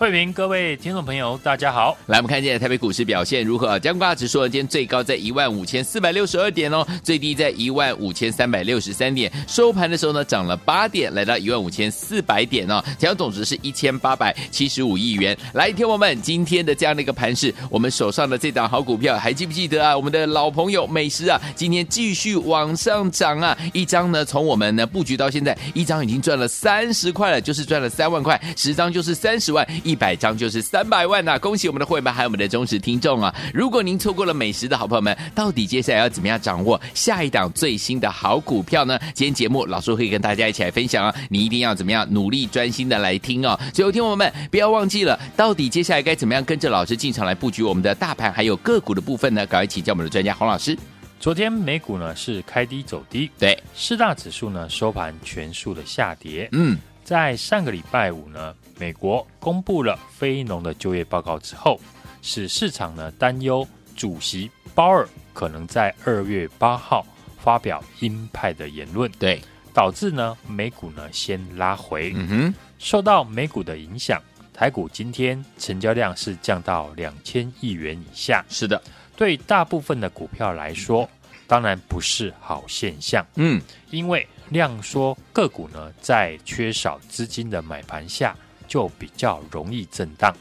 慧平，各位听众朋友，大家好。来，我们看见台北股市表现如何？加权指数今天最高在一万五千四百六十二点哦，最低在一万五千三百六十三点，收盘的时候呢涨了八点，来到一万五千四百点哦，成交总值是一千八百七十五亿元。来，听我们今天的这样的一个盘势，我们手上的这档好股票还记不记得啊？我们的老朋友美食啊，今天继续往上涨啊，一张呢从我们呢布局到现在，一张已经赚了三十块了，就是赚了三万块，十张就是三十万。百张就是三百万呐、啊！恭喜我们的会员还有我们的忠实听众啊！如果您错过了美食的好朋友们，到底接下来要怎么样掌握下一档最新的好股票呢？今天节目老师会跟大家一起来分享啊！你一定要怎么样努力专心的来听哦！最后听我们不要忘记了，到底接下来该怎么样跟着老师进场来布局我们的大盘还有个股的部分呢？赶快请教我们的专家洪老师。昨天美股呢是开低走低，对，四大指数呢收盘全数的下跌，嗯。在上个礼拜五呢，美国公布了非农的就业报告之后，使市场呢担忧主席鲍尔可能在二月八号发表鹰派的言论，对，导致呢美股呢先拉回。嗯哼，受到美股的影响，台股今天成交量是降到两千亿元以下。是的，对大部分的股票来说，当然不是好现象。嗯，因为。量缩个股呢，在缺少资金的买盘下，就比较容易震荡。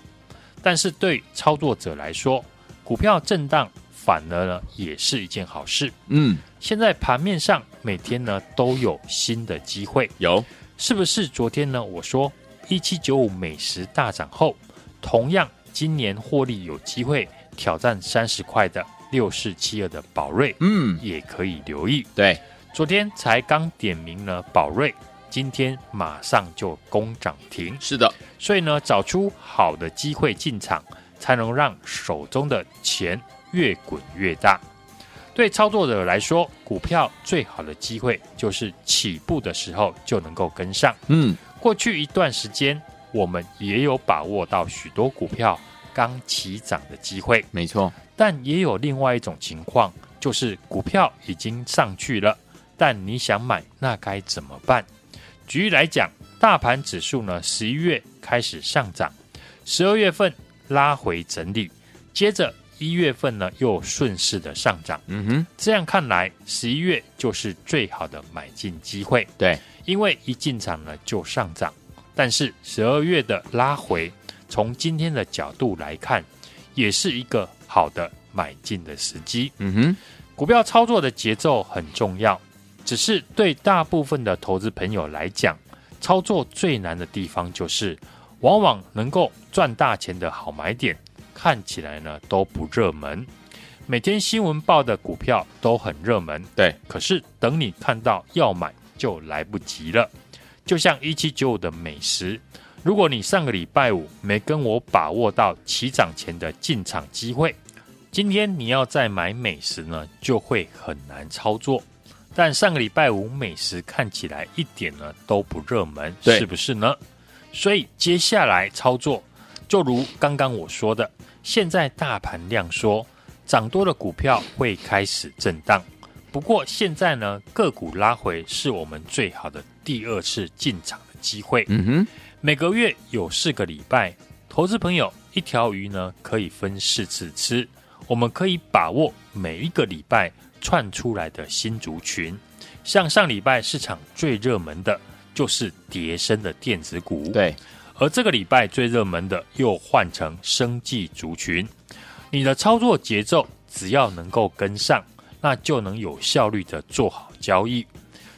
但是对操作者来说，股票震荡反而呢也是一件好事。嗯，现在盘面上每天呢都有新的机会，有是不是？昨天呢我说一七九五美食大涨后，同样今年获利有机会挑战三十块的六四七二的宝瑞，嗯，也可以留意。对。昨天才刚点名了宝瑞，今天马上就攻涨停。是的，所以呢，找出好的机会进场，才能让手中的钱越滚越大。对操作者来说，股票最好的机会就是起步的时候就能够跟上。嗯，过去一段时间，我们也有把握到许多股票刚起涨的机会。没错，但也有另外一种情况，就是股票已经上去了。但你想买，那该怎么办？举例来讲，大盘指数呢，十一月开始上涨，十二月份拉回整理，接着一月份呢又顺势的上涨。嗯哼，这样看来，十一月就是最好的买进机会。对，因为一进场呢就上涨，但是十二月的拉回，从今天的角度来看，也是一个好的买进的时机。嗯哼，股票操作的节奏很重要。只是对大部分的投资朋友来讲，操作最难的地方就是，往往能够赚大钱的好买点，看起来呢都不热门。每天新闻报的股票都很热门，对，可是等你看到要买就来不及了。就像一七九五的美食，如果你上个礼拜五没跟我把握到起涨前的进场机会，今天你要再买美食呢，就会很难操作。但上个礼拜五美食看起来一点呢都不热门，是不是呢？所以接下来操作，就如刚刚我说的，现在大盘量缩，涨多的股票会开始震荡。不过现在呢，个股拉回是我们最好的第二次进场的机会。嗯哼，每个月有四个礼拜，投资朋友一条鱼呢可以分四次吃，我们可以把握每一个礼拜。窜出来的新族群，像上礼拜市场最热门的就是叠升的电子股，对。而这个礼拜最热门的又换成生技族群。你的操作节奏只要能够跟上，那就能有效率的做好交易。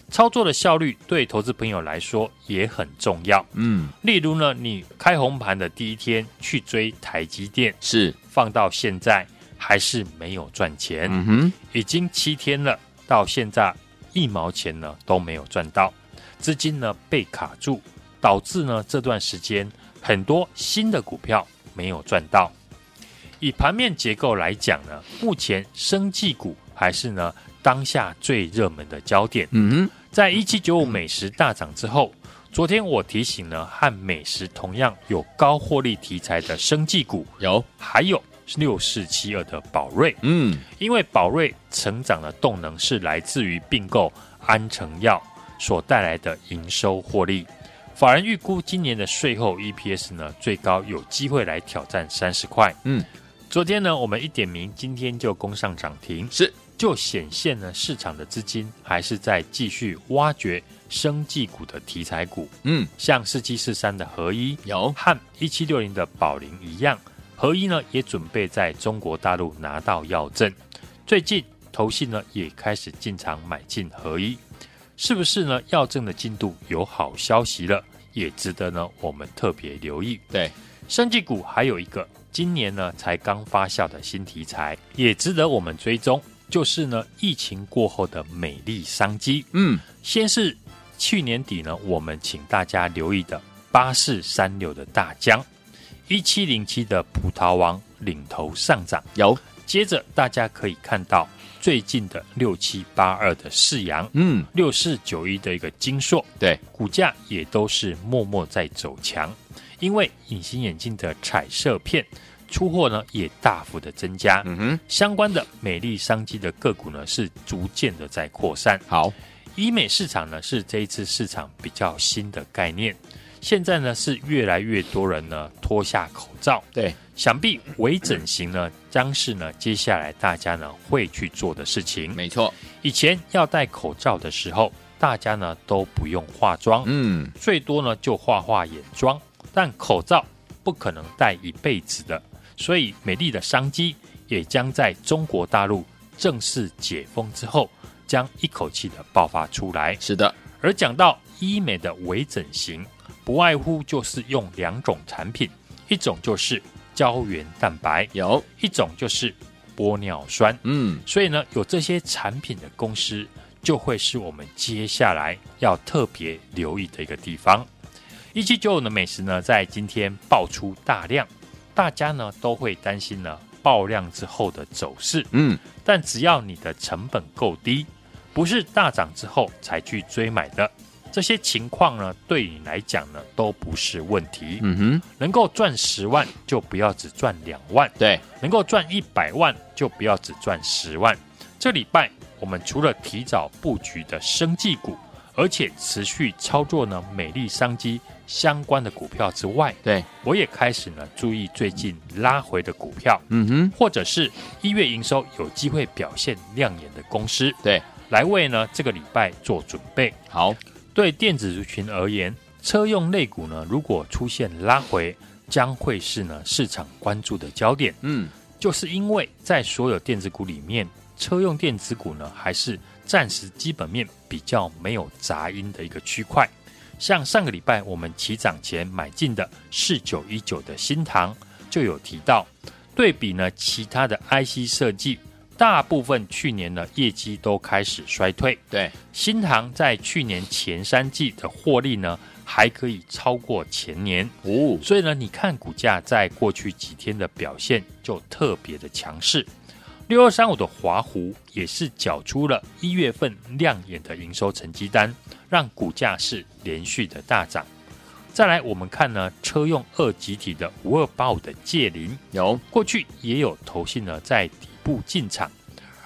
操作的效率对投资朋友来说也很重要。嗯，例如呢，你开红盘的第一天去追台积电，是，放到现在。还是没有赚钱，嗯哼，已经七天了，到现在一毛钱呢都没有赚到，资金呢被卡住，导致呢这段时间很多新的股票没有赚到。以盘面结构来讲呢，目前生技股还是呢当下最热门的焦点。嗯，在一七九五美食大涨之后，昨天我提醒呢，和美食同样有高获利题材的生技股有，还有六四七二的宝瑞。嗯，因为宝瑞成长的动能是来自于并购安诚药所带来的营收获利。法人预估今年的税后 EPS 呢，最高有机会来挑战三十块。嗯。昨天呢，我们一点名，今天就攻上涨停，是就显现呢，市场的资金还是在继续挖掘生技股的题材股。嗯，像四七四三的合一有和一七六零的宝林一样，合一呢也准备在中国大陆拿到药证。最近投信呢也开始进场买进合一，是不是呢？药证的进度有好消息了，也值得呢我们特别留意。对，生技股还有一个。今年呢，才刚发酵的新题材，也值得我们追踪。就是呢，疫情过后的美丽商机。嗯，先是去年底呢，我们请大家留意的八四三六的大江，一七零七的葡萄王领头上涨。有，接着大家可以看到最近的六七八二的世阳，嗯，六四九一的一个金硕，对，股价也都是默默在走强。因为隐形眼镜的彩色片出货呢，也大幅的增加。嗯哼，相关的美丽商机的个股呢，是逐渐的在扩散。好，医美市场呢，是这一次市场比较新的概念。现在呢，是越来越多人呢脱下口罩。对，想必微整形呢，将是呢接下来大家呢会去做的事情。没错，以前要戴口罩的时候，大家呢都不用化妆，嗯，最多呢就画画眼妆。但口罩不可能戴一辈子的，所以美丽的商机也将在中国大陆正式解封之后，将一口气的爆发出来。是的，而讲到医美的微整形，不外乎就是用两种产品，一种就是胶原蛋白，有一种就是玻尿酸。嗯，所以呢，有这些产品的公司，就会是我们接下来要特别留意的一个地方。一七九五的美食呢，在今天爆出大量，大家呢都会担心呢爆量之后的走势。嗯，但只要你的成本够低，不是大涨之后才去追买的，这些情况呢，对你来讲呢都不是问题。嗯哼，能够赚十万就不要只赚两万，对，能够赚一百万就不要只赚十万。这礼拜我们除了提早布局的生技股，而且持续操作呢美丽商机。相关的股票之外，对，我也开始呢注意最近拉回的股票，嗯哼，或者是一月营收有机会表现亮眼的公司，对，来为呢这个礼拜做准备。好，对电子族群而言，车用类股呢如果出现拉回，将会是呢市场关注的焦点。嗯，就是因为在所有电子股里面，车用电子股呢还是暂时基本面比较没有杂音的一个区块。像上个礼拜我们起涨前买进的四九一九的新唐，就有提到，对比呢其他的 IC 设计，大部分去年的业绩都开始衰退。对，新唐在去年前三季的获利呢，还可以超过前年哦，所以呢，你看股价在过去几天的表现就特别的强势。六二三五的华湖也是缴出了一月份亮眼的营收成绩单，让股价是连续的大涨。再来，我们看呢，车用二集体的五二八五的界零，有过去也有投信呢在底部进场。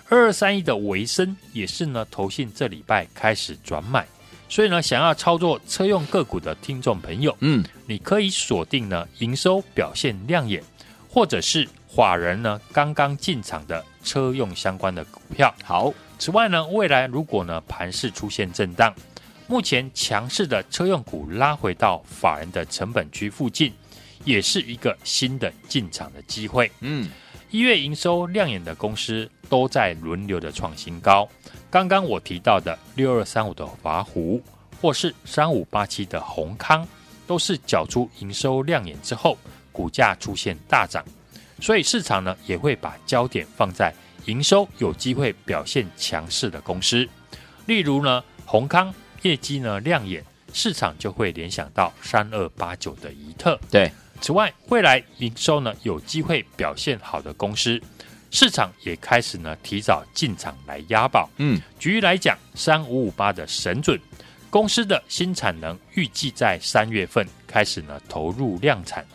二二三一的维生也是呢投信这礼拜开始转买，所以呢，想要操作车用个股的听众朋友，嗯，你可以锁定呢营收表现亮眼，或者是。法人呢刚刚进场的车用相关的股票。好，此外呢，未来如果呢盘势出现震荡，目前强势的车用股拉回到法人的成本区附近，也是一个新的进场的机会。嗯，一月营收亮眼的公司都在轮流的创新高。刚刚我提到的六二三五的华湖，或是三五八七的宏康，都是缴出营收亮眼之后，股价出现大涨。所以市场呢也会把焦点放在营收有机会表现强势的公司，例如呢，宏康业绩呢亮眼，市场就会联想到三二八九的怡特。对，此外，未来营收呢有机会表现好的公司，市场也开始呢提早进场来押宝。嗯，举例来讲，三五五八的神准公司的新产能预计在三月份开始呢投入量产，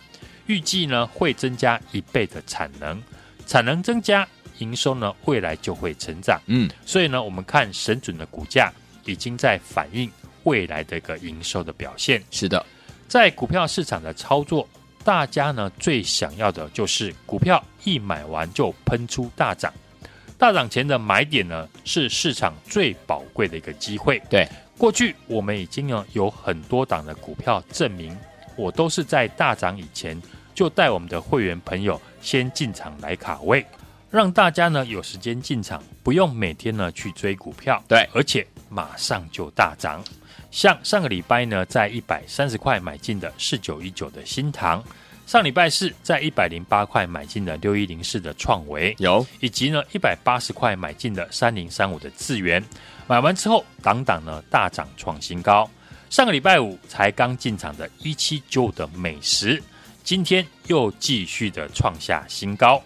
预计呢会增加一倍的产能，产能增加。营收呢，未来就会成长。嗯，所以呢，我们看神准的股价已经在反映未来的一个营收的表现。是的，在股票市场的操作，大家呢最想要的就是股票一买完就喷出大涨，大涨前的买点呢是市场最宝贵的一个机会。对，过去我们已经呢有很多档的股票证明，我都是在大涨以前就带我们的会员朋友先进场来卡位。让大家呢有时间进场，不用每天呢去追股票，对，而且马上就大涨。像上个礼拜呢，在一百三十块买进的四九一九的新唐，上礼拜四在一百零八块买进的六一零四的创维，有，以及呢一百八十块买进的三零三五的智元，买完之后档档呢大涨创新高。上个礼拜五才刚进场的一七九的美食，今天又继续的创下新高。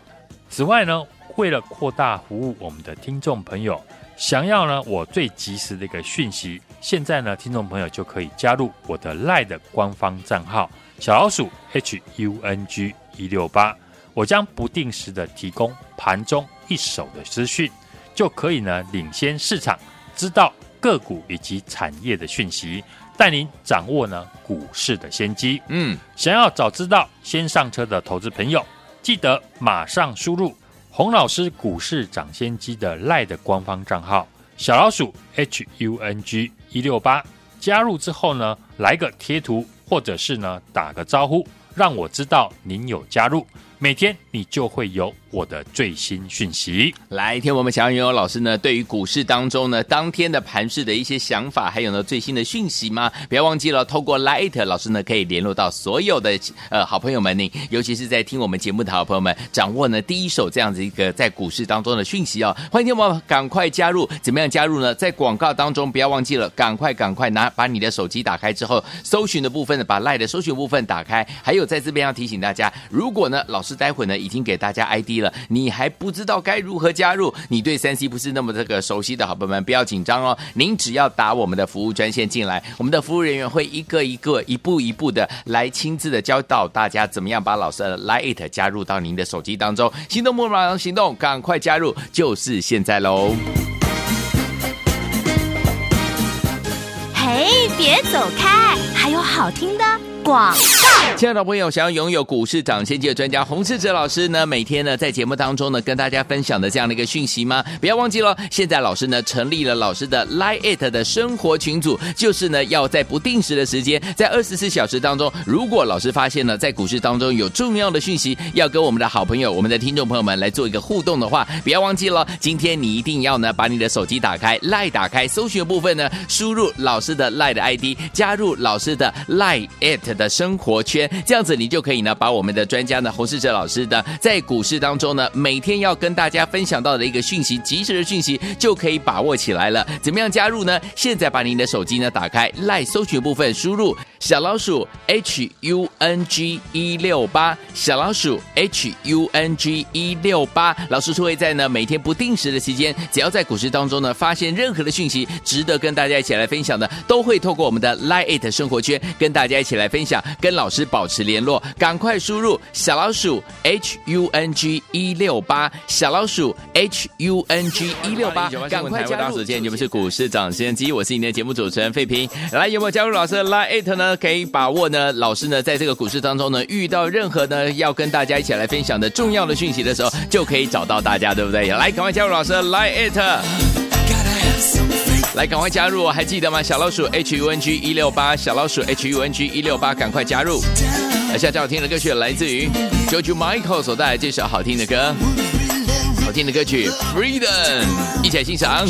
此外呢，为了扩大服务我们的听众朋友，想要呢我最及时的一个讯息，现在呢听众朋友就可以加入我的 LINE 的官方账号小老鼠 H U N G 一六八，我将不定时的提供盘中一手的资讯，就可以呢领先市场，知道个股以及产业的讯息，带您掌握呢股市的先机。嗯，想要早知道先上车的投资朋友。记得马上输入洪老师股市掌先机的赖的官方账号小老鼠 H U N G 一六八，加入之后呢，来个贴图或者是呢打个招呼，让我知道您有加入。每天你就会有我的最新讯息。来，听我们想要拥有老师呢，对于股市当中呢，当天的盘市的一些想法，还有呢最新的讯息吗？不要忘记了，透过 Light 老师呢可以联络到所有的呃好朋友们，呢尤其是在听我们节目的好朋友们，掌握呢第一手这样子一个在股市当中的讯息哦。欢迎听我们赶快加入，怎么样加入呢？在广告当中不要忘记了，赶快赶快拿把你的手机打开之后，搜寻的部分呢，把 Light 的搜寻部分打开。还有在这边要提醒大家，如果呢老师。待会呢，已经给大家 ID 了，你还不知道该如何加入？你对三 C 不是那么这个熟悉的好朋友们，不要紧张哦。您只要打我们的服务专线进来，我们的服务人员会一个一个、一步一步的来亲自的教导大家怎么样把老师的 Lite 加入到您的手机当中。心动不马上行动，赶快加入，就是现在喽！嘿，别走开，还有好听的。广告，亲爱的朋友，想要拥有股市涨先机的专家洪世哲老师呢，每天呢在节目当中呢跟大家分享的这样的一个讯息吗？不要忘记了，现在老师呢成立了老师的 Lie It 的生活群组，就是呢要在不定时的时间，在二十四小时当中，如果老师发现呢在股市当中有重要的讯息，要跟我们的好朋友、我们的听众朋友们来做一个互动的话，不要忘记了，今天你一定要呢把你的手机打开，Lie 打开，搜寻部分呢输入老师的 Lie 的 ID，加入老师的 Lie It。的生活圈，这样子你就可以呢，把我们的专家呢，洪世哲老师的在股市当中呢，每天要跟大家分享到的一个讯息，及时的讯息就可以把握起来了。怎么样加入呢？现在把您的手机呢打开赖搜寻部分输入小老鼠 H U N G 一六八，小老鼠 H U N G 一六八，老师是会在呢每天不定时的期间，只要在股市当中呢发现任何的讯息，值得跟大家一起来分享的，都会透过我们的 LINE IT 生活圈跟大家一起来分享。跟老师保持联络，赶快输入小老鼠 H U N G 一六八，小老鼠 H U N G 一六八，赶快加入！今天节目是股市涨先机，我是你的节目主持人费平。来，有没有加入老师的 Line It 呢？可以把握呢，老师呢在这个股市当中呢，遇到任何呢要跟大家一起来分享的重要的讯息的时候，就可以找到大家，对不对？来，赶快加入老师的 Line。来，赶快加入！还记得吗？小老鼠 H U N G 一六八，小老鼠 H U N G 一六八，赶快加入！而下最好听的歌曲来自于 George Michael 所带来这首好听的歌，好听的歌曲 Freedom，一起来欣赏。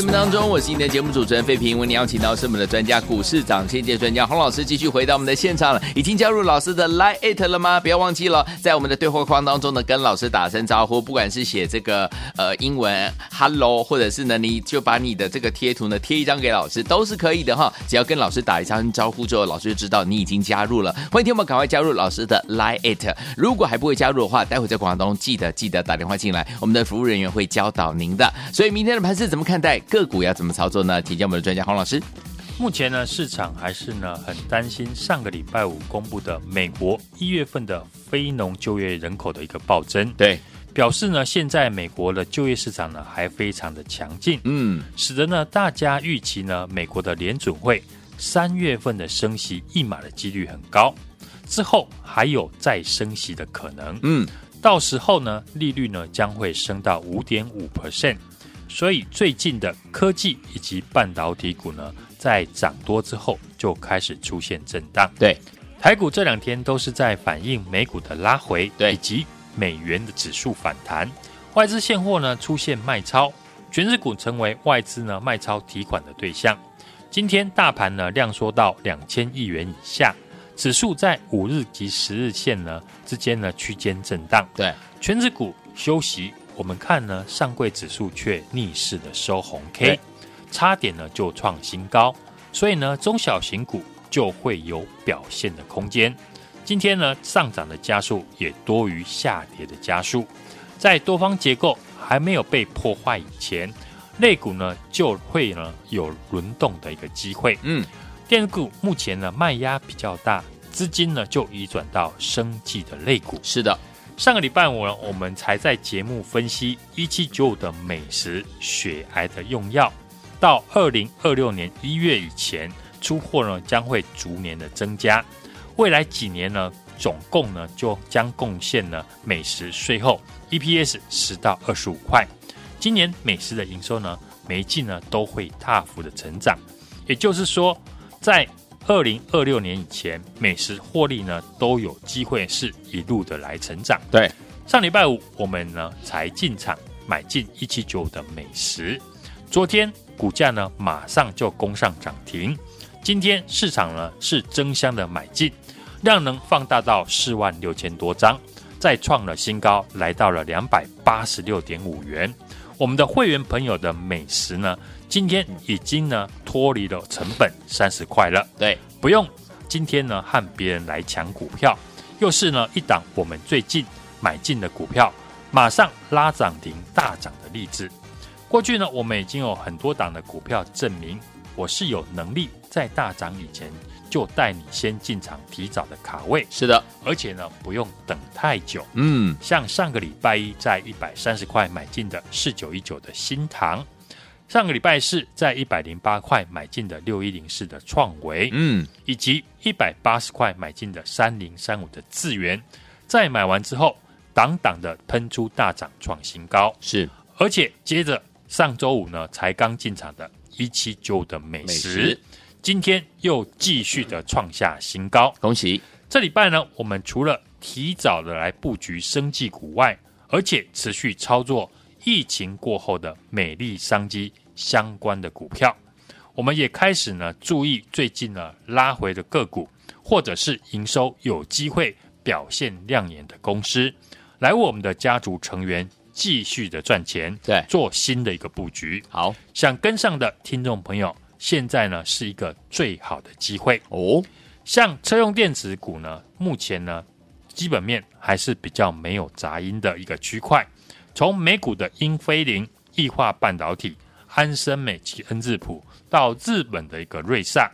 节目当中，我是你的节目主持人费平。为你邀请到是我们的专家股市涨先机专家洪老师，继续回到我们的现场了。已经加入老师的 Line@ It 了吗？不要忘记了，在我们的对话框当中呢，跟老师打声招呼。不管是写这个呃英文 Hello，或者是呢，你就把你的这个贴图呢贴一张给老师，都是可以的哈。只要跟老师打一声招呼之后，老师就知道你已经加入了。欢迎听我们赶快加入老师的 Line@ It。如果还不会加入的话，待会在广告当中记得记得打电话进来，我们的服务人员会教导您的。所以明天的盘。是怎么看待个股要怎么操作呢？请教我们的专家黄老师。目前呢，市场还是呢很担心上个礼拜五公布的美国一月份的非农就业人口的一个暴增，对，表示呢现在美国的就业市场呢还非常的强劲，嗯，使得呢大家预期呢美国的联准会三月份的升息一码的几率很高，之后还有再升息的可能，嗯，到时候呢利率呢将会升到五点五 percent。所以最近的科技以及半导体股呢，在涨多之后就开始出现震荡。对，台股这两天都是在反映美股的拉回，对，以及美元的指数反弹。外资现货呢出现卖超，全日股成为外资呢卖超提款的对象。今天大盘呢量缩到两千亿元以下，指数在五日及十日线呢之间呢区间震荡。对，权值股休息。我们看呢，上柜指数却逆势的收红 K，差点呢就创新高，所以呢中小型股就会有表现的空间。今天呢上涨的加速也多于下跌的加速，在多方结构还没有被破坏以前，类股呢就会呢有轮动的一个机会。嗯，电子股目前呢卖压比较大，资金呢就移转到生计的类股。是的。上个礼拜五呢，我们才在节目分析一七九五的美食血癌的用药，到二零二六年一月以前出货呢，将会逐年的增加。未来几年呢，总共呢就将贡献呢美食税后 EPS 十到二十五块。今年美食的营收呢，每一季呢都会大幅的成长。也就是说，在二零二六年以前，美食获利呢都有机会是一路的来成长。对，上礼拜五我们呢才进场买进一七九的美食，昨天股价呢马上就攻上涨停，今天市场呢是争相的买进，量能放大到四万六千多张，再创了新高，来到了两百八十六点五元。我们的会员朋友的美食呢，今天已经呢脱离了成本三十块了，对，不用今天呢和别人来抢股票，又是呢一档我们最近买进的股票，马上拉涨停大涨的例子。过去呢我们已经有很多档的股票证明我是有能力在大涨以前就带你先进场提早的卡位，是的，而且呢不用等太久，嗯，像上个礼拜一在一百三十块买进的四九一九的新唐。上个礼拜四在一百零八块买进的六一零四的创维，嗯，以及一百八十块买进的三零三五的智源，在买完之后，档档的喷出大涨创新高，是，而且接着上周五呢才刚进场的一七九的美食，美食。今天又继续的创下新高，恭喜！这礼拜呢，我们除了提早的来布局生技股外，而且持续操作。疫情过后的美丽商机相关的股票，我们也开始呢注意最近呢拉回的个股，或者是营收有机会表现亮眼的公司，来我们的家族成员继续的赚钱，对，做新的一个布局。好，想跟上的听众朋友，现在呢是一个最好的机会哦。像车用电子股呢，目前呢基本面还是比较没有杂音的一个区块。从美股的英飞凌、易化半导体、安森美及恩智浦，到日本的一个瑞萨，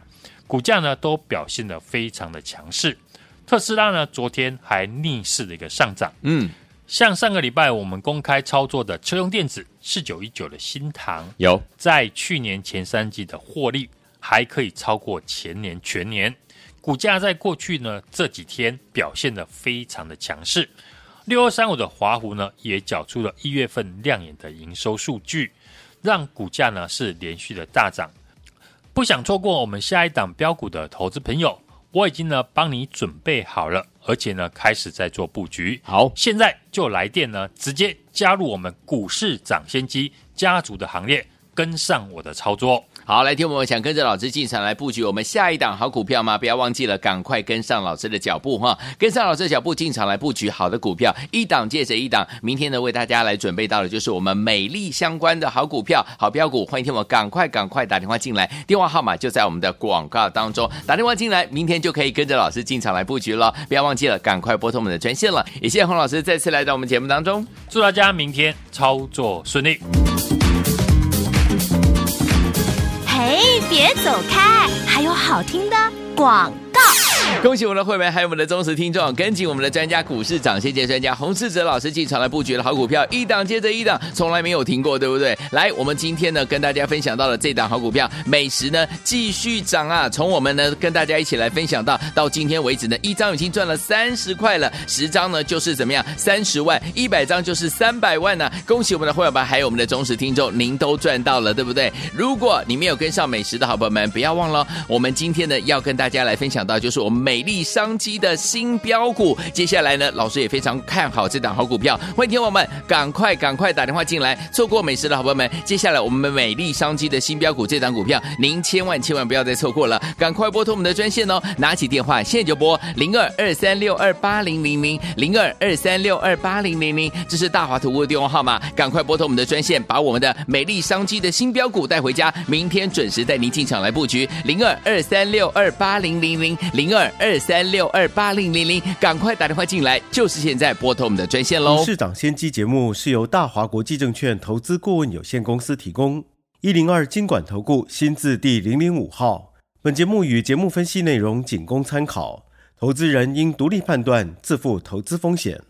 股价呢都表现得非常的强势。特斯拉呢昨天还逆势的一个上涨。嗯，像上个礼拜我们公开操作的车用电子四九一九的新唐，有在去年前三季的获利还可以超过前年全年，股价在过去呢这几天表现得非常的强势。六二三五的华湖呢，也缴出了一月份亮眼的营收数据，让股价呢是连续的大涨。不想错过我们下一档标股的投资朋友，我已经呢帮你准备好了，而且呢开始在做布局。好，现在就来电呢，直接加入我们股市涨先机家族的行列，跟上我的操作。好，来听我们想跟着老师进场来布局我们下一档好股票吗？不要忘记了，赶快跟上老师的脚步哈，跟上老师的脚步进场来布局好的股票，一档接着一档。明天呢，为大家来准备到的就是我们美丽相关的好股票、好标股。欢迎听我赶快赶快打电话进来，电话号码就在我们的广告当中，打电话进来，明天就可以跟着老师进场来布局了。不要忘记了，赶快拨通我们的专线了。也谢谢洪老师再次来到我们节目当中，祝大家明天操作顺利。别走开，还有好听的广。恭喜我们的会员，还有我们的忠实听众，跟紧我们的专家股市涨谢谢专家洪世哲老师进场来布局的好股票，一档接着一档，从来没有停过，对不对？来，我们今天呢跟大家分享到了这档好股票，美食呢继续涨啊！从我们呢跟大家一起来分享到到今天为止呢，一张已经赚了三十块了，十张呢就是怎么样三十万，一百张就是三百万呢、恭喜我们的会员们，还有我们的忠实听众，您都赚到了，对不对？如果你没有跟上美食的好朋友们，不要忘了，我们今天呢要跟大家来分享到，就是我们。美美丽商机的新标股，接下来呢，老师也非常看好这档好股票。欢迎听我们赶快赶快打电话进来，错过美食的好朋友们，接下来我们美丽商机的新标股这档股票，您千万千万不要再错过了，赶快拨通我们的专线哦，拿起电话现在就拨零二二三六二八零零零零二二三六二八零零零，这是大华图物的电话号码，赶快拨通我们的专线，把我们的美丽商机的新标股带回家，明天准时带您进场来布局。零二二三六二八零零零零二。二三六二八零零零，赶快打电话进来，就是现在拨通我们的专线喽。市长先机节目是由大华国际证券投资顾问有限公司提供，一零二经管投顾新字第零零五号。本节目与节目分析内容仅供参考，投资人应独立判断，自负投资风险。